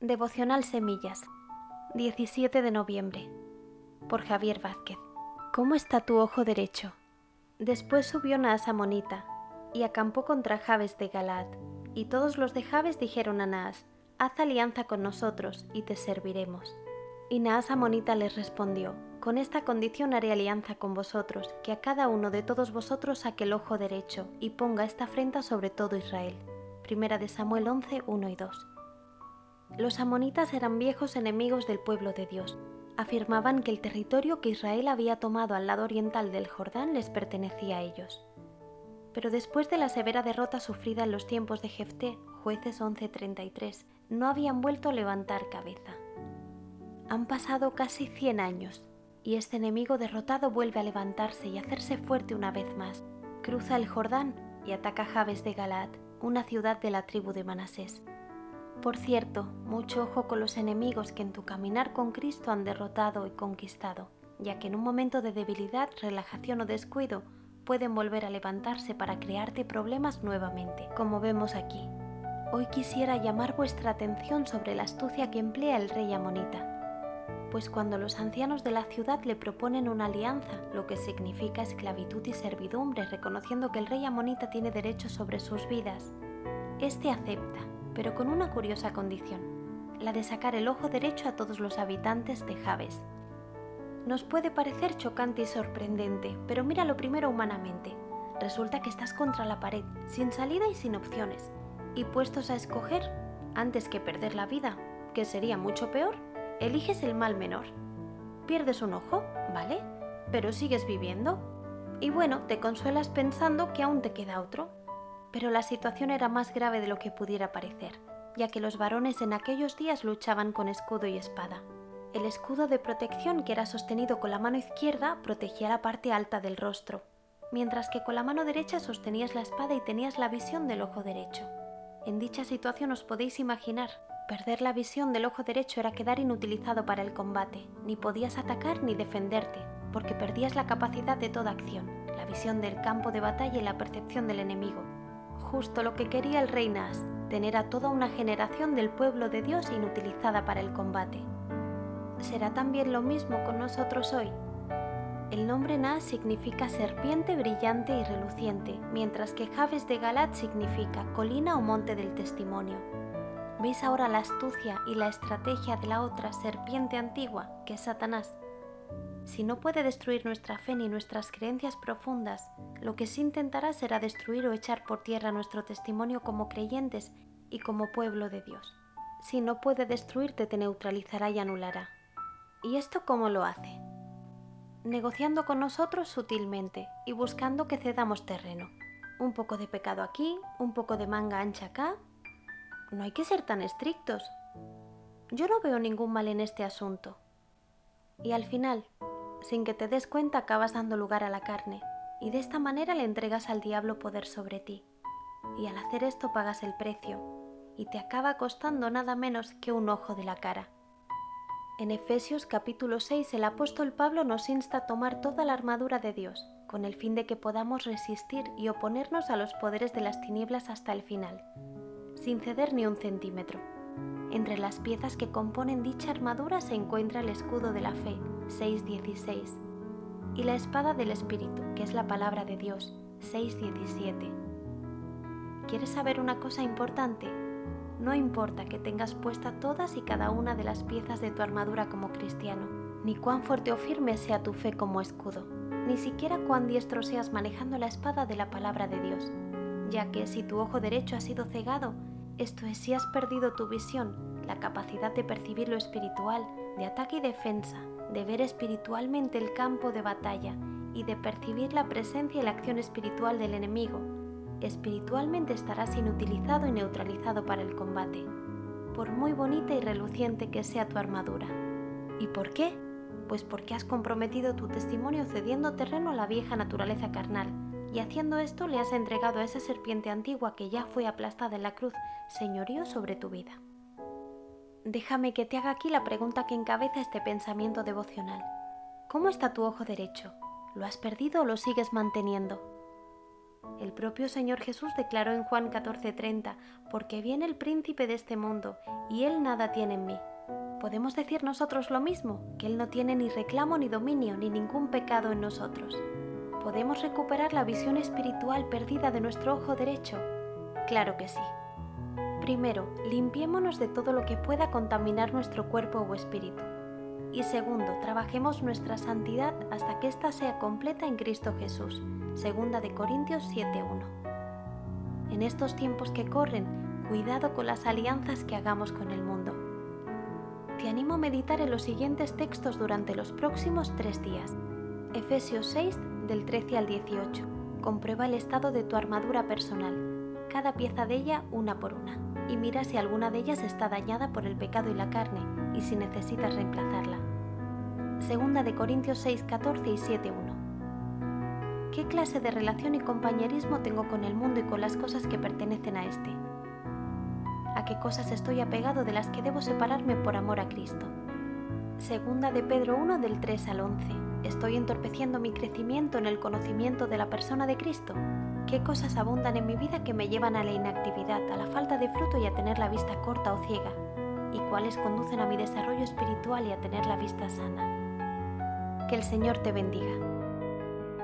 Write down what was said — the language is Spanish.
Devocional Semillas, 17 de noviembre, por Javier Vázquez. ¿Cómo está tu ojo derecho? Después subió Naas Amonita y acampó contra Jabes de Galaad, y todos los de Jabes dijeron a Naas, Haz alianza con nosotros y te serviremos. Y Naas Amonita les respondió, Con esta condición haré alianza con vosotros, que a cada uno de todos vosotros saque el ojo derecho y ponga esta afrenta sobre todo Israel. Primera de Samuel 11, 1 y 2. Los amonitas eran viejos enemigos del pueblo de Dios. Afirmaban que el territorio que Israel había tomado al lado oriental del Jordán les pertenecía a ellos. Pero después de la severa derrota sufrida en los tiempos de Jefté, jueces 11:33, no habían vuelto a levantar cabeza. Han pasado casi 100 años y este enemigo derrotado vuelve a levantarse y hacerse fuerte una vez más. Cruza el Jordán y ataca Jabes de Galaad, una ciudad de la tribu de Manasés. Por cierto, mucho ojo con los enemigos que en tu caminar con Cristo han derrotado y conquistado, ya que en un momento de debilidad, relajación o descuido pueden volver a levantarse para crearte problemas nuevamente, como vemos aquí. Hoy quisiera llamar vuestra atención sobre la astucia que emplea el rey amonita. Pues cuando los ancianos de la ciudad le proponen una alianza, lo que significa esclavitud y servidumbre, reconociendo que el rey amonita tiene derecho sobre sus vidas, este acepta pero con una curiosa condición, la de sacar el ojo derecho a todos los habitantes de Jabes. Nos puede parecer chocante y sorprendente, pero míralo primero humanamente. Resulta que estás contra la pared, sin salida y sin opciones, y puestos a escoger, antes que perder la vida, que sería mucho peor, eliges el mal menor. Pierdes un ojo, ¿vale? Pero sigues viviendo. Y bueno, te consuelas pensando que aún te queda otro, pero la situación era más grave de lo que pudiera parecer, ya que los varones en aquellos días luchaban con escudo y espada. El escudo de protección que era sostenido con la mano izquierda protegía la parte alta del rostro, mientras que con la mano derecha sostenías la espada y tenías la visión del ojo derecho. En dicha situación os podéis imaginar, perder la visión del ojo derecho era quedar inutilizado para el combate, ni podías atacar ni defenderte, porque perdías la capacidad de toda acción, la visión del campo de batalla y la percepción del enemigo, justo lo que quería el rey Nas, tener a toda una generación del pueblo de Dios inutilizada para el combate. ¿Será también lo mismo con nosotros hoy? El nombre Nas significa serpiente brillante y reluciente, mientras que Javes de Galat significa colina o monte del testimonio. ¿Veis ahora la astucia y la estrategia de la otra serpiente antigua, que es Satanás? Si no puede destruir nuestra fe ni nuestras creencias profundas, lo que sí intentará será destruir o echar por tierra nuestro testimonio como creyentes y como pueblo de Dios. Si no puede destruirte, te neutralizará y anulará. ¿Y esto cómo lo hace? Negociando con nosotros sutilmente y buscando que cedamos terreno. Un poco de pecado aquí, un poco de manga ancha acá. No hay que ser tan estrictos. Yo no veo ningún mal en este asunto. Y al final, sin que te des cuenta acabas dando lugar a la carne, y de esta manera le entregas al diablo poder sobre ti. Y al hacer esto pagas el precio, y te acaba costando nada menos que un ojo de la cara. En Efesios capítulo 6 el apóstol Pablo nos insta a tomar toda la armadura de Dios, con el fin de que podamos resistir y oponernos a los poderes de las tinieblas hasta el final, sin ceder ni un centímetro. Entre las piezas que componen dicha armadura se encuentra el escudo de la fe, 6.16, y la espada del Espíritu, que es la palabra de Dios, 6.17. ¿Quieres saber una cosa importante? No importa que tengas puesta todas y cada una de las piezas de tu armadura como cristiano, ni cuán fuerte o firme sea tu fe como escudo, ni siquiera cuán diestro seas manejando la espada de la palabra de Dios, ya que si tu ojo derecho ha sido cegado, esto es si has perdido tu visión, la capacidad de percibir lo espiritual, de ataque y defensa, de ver espiritualmente el campo de batalla y de percibir la presencia y la acción espiritual del enemigo, espiritualmente estarás inutilizado y neutralizado para el combate, por muy bonita y reluciente que sea tu armadura. ¿Y por qué? Pues porque has comprometido tu testimonio cediendo terreno a la vieja naturaleza carnal, y haciendo esto le has entregado a esa serpiente antigua que ya fue aplastada en la cruz señorío sobre tu vida. Déjame que te haga aquí la pregunta que encabeza este pensamiento devocional. ¿Cómo está tu ojo derecho? ¿Lo has perdido o lo sigues manteniendo? El propio Señor Jesús declaró en Juan 14:30, porque viene el príncipe de este mundo, y él nada tiene en mí. ¿Podemos decir nosotros lo mismo? Que Él no tiene ni reclamo ni dominio ni ningún pecado en nosotros. ¿Podemos recuperar la visión espiritual perdida de nuestro ojo derecho? Claro que sí. Primero, limpiémonos de todo lo que pueda contaminar nuestro cuerpo o espíritu. Y segundo, trabajemos nuestra santidad hasta que ésta sea completa en Cristo Jesús. Segunda de Corintios 7:1. En estos tiempos que corren, cuidado con las alianzas que hagamos con el mundo. Te animo a meditar en los siguientes textos durante los próximos tres días. Efesios 6 del 13 al 18. Comprueba el estado de tu armadura personal, cada pieza de ella una por una y mira si alguna de ellas está dañada por el pecado y la carne y si necesitas reemplazarla. Segunda de Corintios 6, 14 y 7, 1. ¿Qué clase de relación y compañerismo tengo con el mundo y con las cosas que pertenecen a este? ¿A qué cosas estoy apegado de las que debo separarme por amor a Cristo? Segunda de Pedro 1 del 3 al 11. ¿Estoy entorpeciendo mi crecimiento en el conocimiento de la persona de Cristo? ¿Qué cosas abundan en mi vida que me llevan a la inactividad, a la falta de fruto y a tener la vista corta o ciega? ¿Y cuáles conducen a mi desarrollo espiritual y a tener la vista sana? Que el Señor te bendiga.